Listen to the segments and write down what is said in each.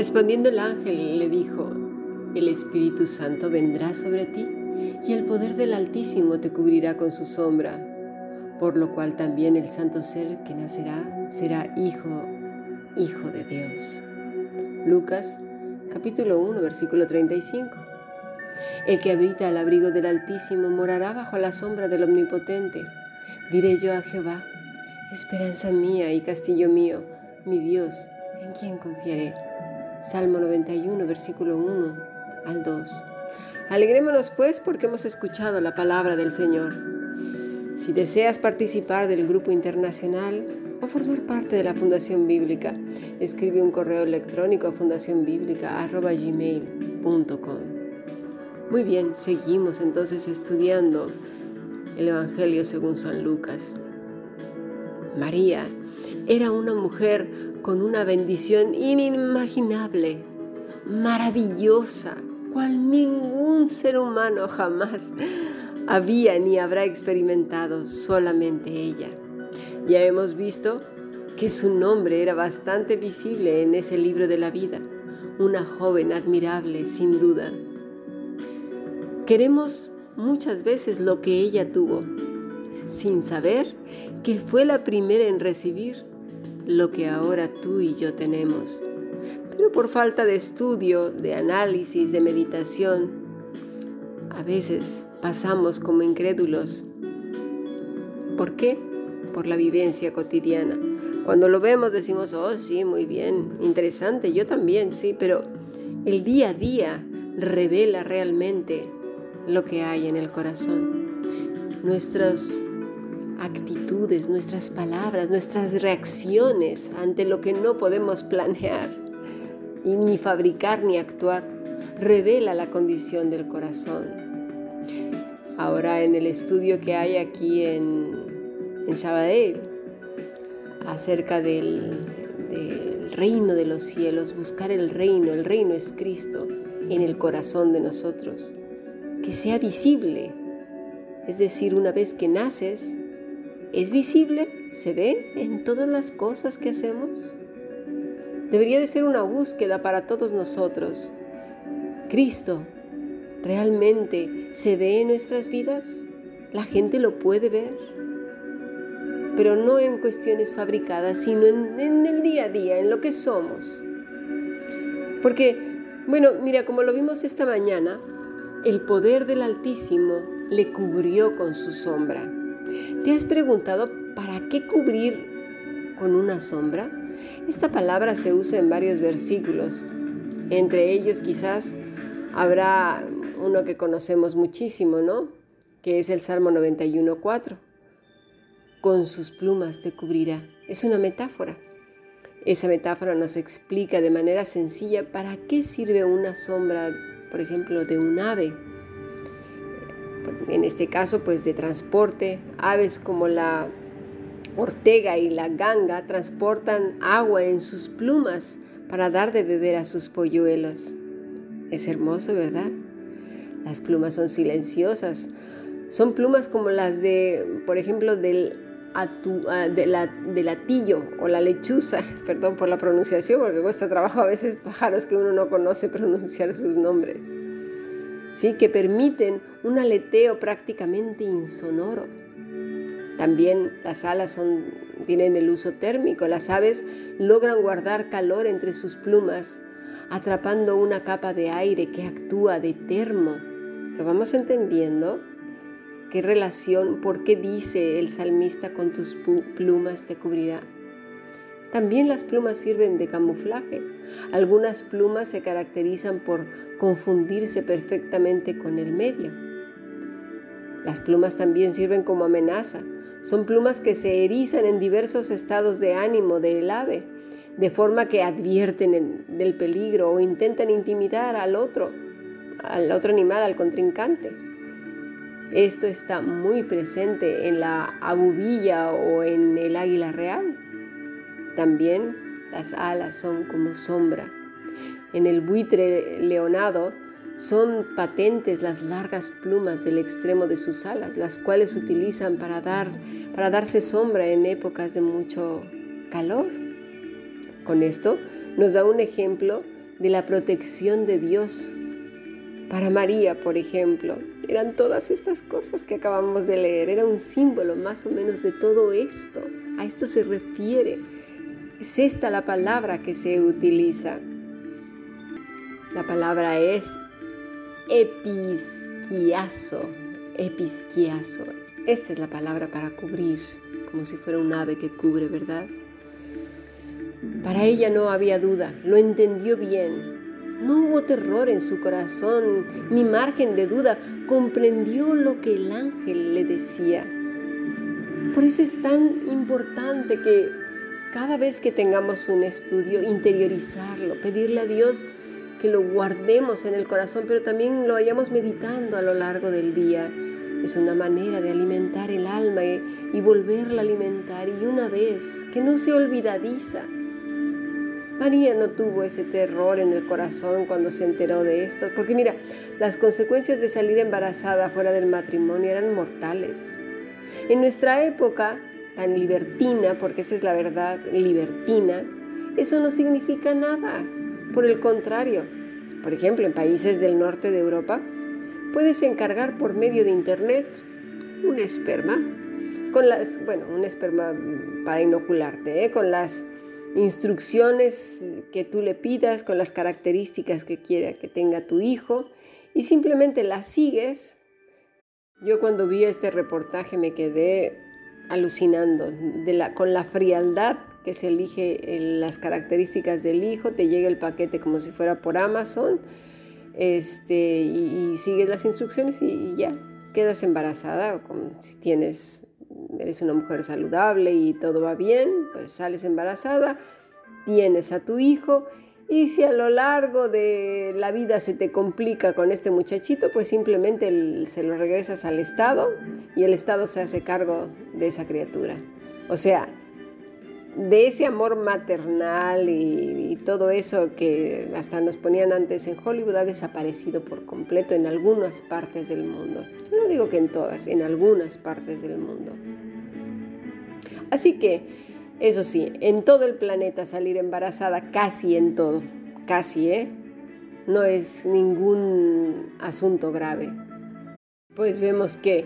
Respondiendo el ángel le dijo, el Espíritu Santo vendrá sobre ti y el poder del Altísimo te cubrirá con su sombra, por lo cual también el santo ser que nacerá será hijo, hijo de Dios. Lucas capítulo 1 versículo 35. El que habita al abrigo del Altísimo morará bajo la sombra del Omnipotente. Diré yo a Jehová, esperanza mía y castillo mío, mi Dios, en quien confiaré. Salmo 91, versículo 1 al 2. Alegrémonos pues porque hemos escuchado la palabra del Señor. Si deseas participar del grupo internacional o formar parte de la Fundación Bíblica, escribe un correo electrónico a fundacionbiblica.gmail.com Muy bien, seguimos entonces estudiando el Evangelio según San Lucas. María era una mujer con una bendición inimaginable, maravillosa, cual ningún ser humano jamás había ni habrá experimentado, solamente ella. Ya hemos visto que su nombre era bastante visible en ese libro de la vida, una joven admirable, sin duda. Queremos muchas veces lo que ella tuvo, sin saber que fue la primera en recibir lo que ahora tú y yo tenemos. Pero por falta de estudio, de análisis, de meditación, a veces pasamos como incrédulos. ¿Por qué? Por la vivencia cotidiana. Cuando lo vemos decimos, oh sí, muy bien, interesante, yo también, sí, pero el día a día revela realmente lo que hay en el corazón. Nuestras actitudes, nuestras palabras, nuestras reacciones ante lo que no podemos planear y ni fabricar ni actuar, revela la condición del corazón. Ahora en el estudio que hay aquí en, en Sabadell acerca del, del reino de los cielos, buscar el reino, el reino es Cristo en el corazón de nosotros, que sea visible. Es decir, una vez que naces, ¿Es visible? ¿Se ve en todas las cosas que hacemos? Debería de ser una búsqueda para todos nosotros. Cristo, ¿realmente se ve en nuestras vidas? ¿La gente lo puede ver? Pero no en cuestiones fabricadas, sino en, el día a día, en lo que somos. Porque, bueno, mira, como lo vimos esta mañana, el poder del Altísimo le cubrió con su sombra. ¿Te has preguntado para qué cubrir con una sombra? Esta palabra se usa en varios versículos. Entre ellos quizás habrá uno que conocemos muchísimo, ¿no? Que es el Salmo 91.4. Con sus plumas te cubrirá. Es una metáfora. Esa metáfora nos explica de manera sencilla para qué sirve una sombra, por ejemplo, de un ave en este caso pues de transporte, aves como la ortega y la ganga transportan agua en sus plumas para dar de beber a sus polluelos. Es hermoso, ¿verdad? Las plumas son silenciosas. Son plumas como las de, por ejemplo, del, ah, de la, del atillo o la lechuza, perdón por la pronunciación, porque cuesta trabajo a veces pájaros que uno no conoce pronunciar sus nombres que permiten un aleteo prácticamente insonoro. También las alas tienen el uso térmico. Las aves logran guardar calor entre sus plumas, atrapando una capa de aire que actúa de termo. ¿Lo vamos entendiendo? ¿Qué relación? ¿Por qué dice el salmista con tus plumas te cubrirá? También las plumas sirven de camuflaje. Algunas plumas se caracterizan por confundirse perfectamente con el medio. Las plumas también sirven como amenaza. Son plumas que se erizan en diversos estados de ánimo del ave, de forma que advierten del peligro o intentan intimidar al otro, al otro animal, al contrincante. Esto está muy presente en la abubilla o en el águila real. También las alas son como sombra. En el buitre leonado son patentes las largas plumas del extremo de sus alas, las cuales utilizan para, dar, para darse sombra en épocas de mucho calor. Con esto nos da un ejemplo de la protección de Dios para María, por ejemplo. Eran todas estas cosas que acabamos de leer. Era un símbolo más o menos de todo esto. A esto se refiere. Es esta la palabra que se utiliza. La palabra es episquiazo. Episquiazo. Esta es la palabra para cubrir, como si fuera un ave que cubre, ¿verdad? Para ella no había duda, lo entendió bien. No hubo terror en su corazón, ni margen de duda, comprendió lo que el ángel le decía. Por eso es tan importante que cada vez que tengamos un estudio, interiorizarlo, pedirle a Dios que lo guardemos en el corazón, pero también lo vayamos meditando a lo largo del día es una manera de alimentar el alma y, volverla a alimentar y una vez que no se olvidadiza. María no tuvo ese terror en el corazón cuando se enteró de esto, porque mira, las consecuencias de salir embarazada fuera del matrimonio eran mortales. En nuestra época tan libertina, porque esa es la verdad, libertina, eso no significa nada. Por el contrario, por ejemplo, en países del norte de Europa, puedes encargar por medio de internet un esperma, con las, bueno, un esperma para inocularte, ¿eh? con las instrucciones que tú le pidas, con las características que quiera que tenga tu hijo, y simplemente las sigues. Yo cuando vi este reportaje me quedé alucinando con la frialdad que se elige las características del hijo, te llega el paquete como si fuera por Amazon este, y, sigues las instrucciones y, ya quedas embarazada. si tienes, eres una mujer saludable y todo va bien, pues sales embarazada, tienes a tu hijo y si a lo largo de la vida se te complica con este muchachito, pues simplemente se lo regresas al Estado y el Estado se hace cargo de esa criatura. O sea, de ese amor maternal y, todo eso que hasta nos ponían antes en Hollywood ha desaparecido por completo en algunas partes del mundo. no digo que en todas, en algunas partes del mundo. Así que, eso sí, en todo el planeta salir embarazada, casi en todo, casi, ¿eh? No es ningún asunto grave. Pues vemos que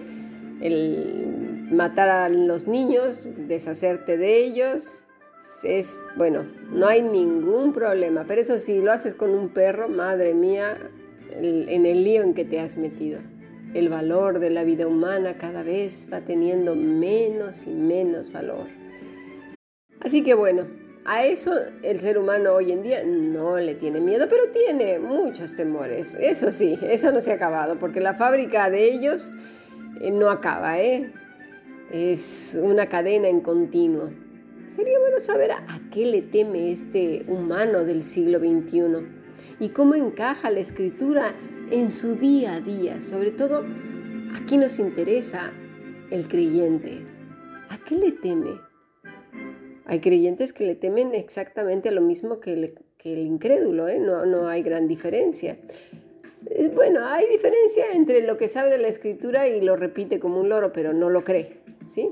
el matar a los niños, deshacerte de ellos, es, bueno, no hay ningún problema. Pero eso sí, lo haces con un perro, madre mía, en el lío en que te has metido. El valor de la vida humana cada vez va teniendo menos y menos valor. Así que bueno, a eso el ser humano hoy en día no le tiene miedo, pero tiene muchos temores. Eso sí, eso no se ha acabado, porque la fábrica de ellos eh, no acaba, ¿eh? Es una cadena en continuo. Sería bueno saber a qué le teme este humano del siglo XXI y cómo encaja la escritura en su día a día. Sobre todo, aquí nos interesa el creyente. ¿A qué le teme? Hay creyentes que le temen exactamente lo mismo que, el incrédulo, ¿eh? no, no hay gran diferencia. Bueno, hay diferencia entre lo que sabe de la escritura y lo repite como un loro, pero no lo cree, ¿sí?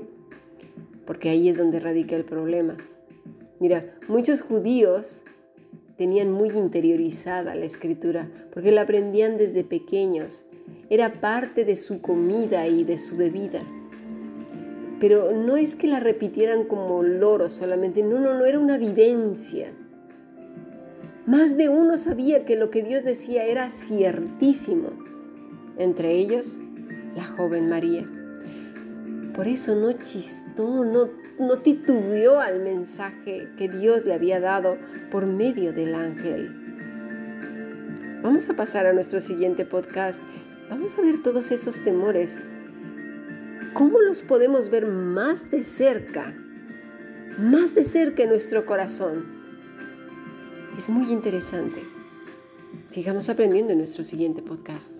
Porque ahí es donde radica el problema. Mira, muchos judíos tenían muy interiorizada la escritura, porque la aprendían desde pequeños. Era parte de su comida y de su bebida. Pero no es que la repitieran como loro solamente, no, no, no, era una vivencia más de uno sabía que lo que Dios decía era ciertísimo, entre ellos la joven María. Por eso no chistó, no, no titubeó al mensaje que Dios le había dado por medio del ángel. Vamos a pasar a nuestro siguiente podcast. Vamos a ver todos esos temores. ¿Cómo los podemos ver más de cerca? Más de cerca en nuestro corazón es muy interesante. Sigamos aprendiendo en nuestro siguiente podcast.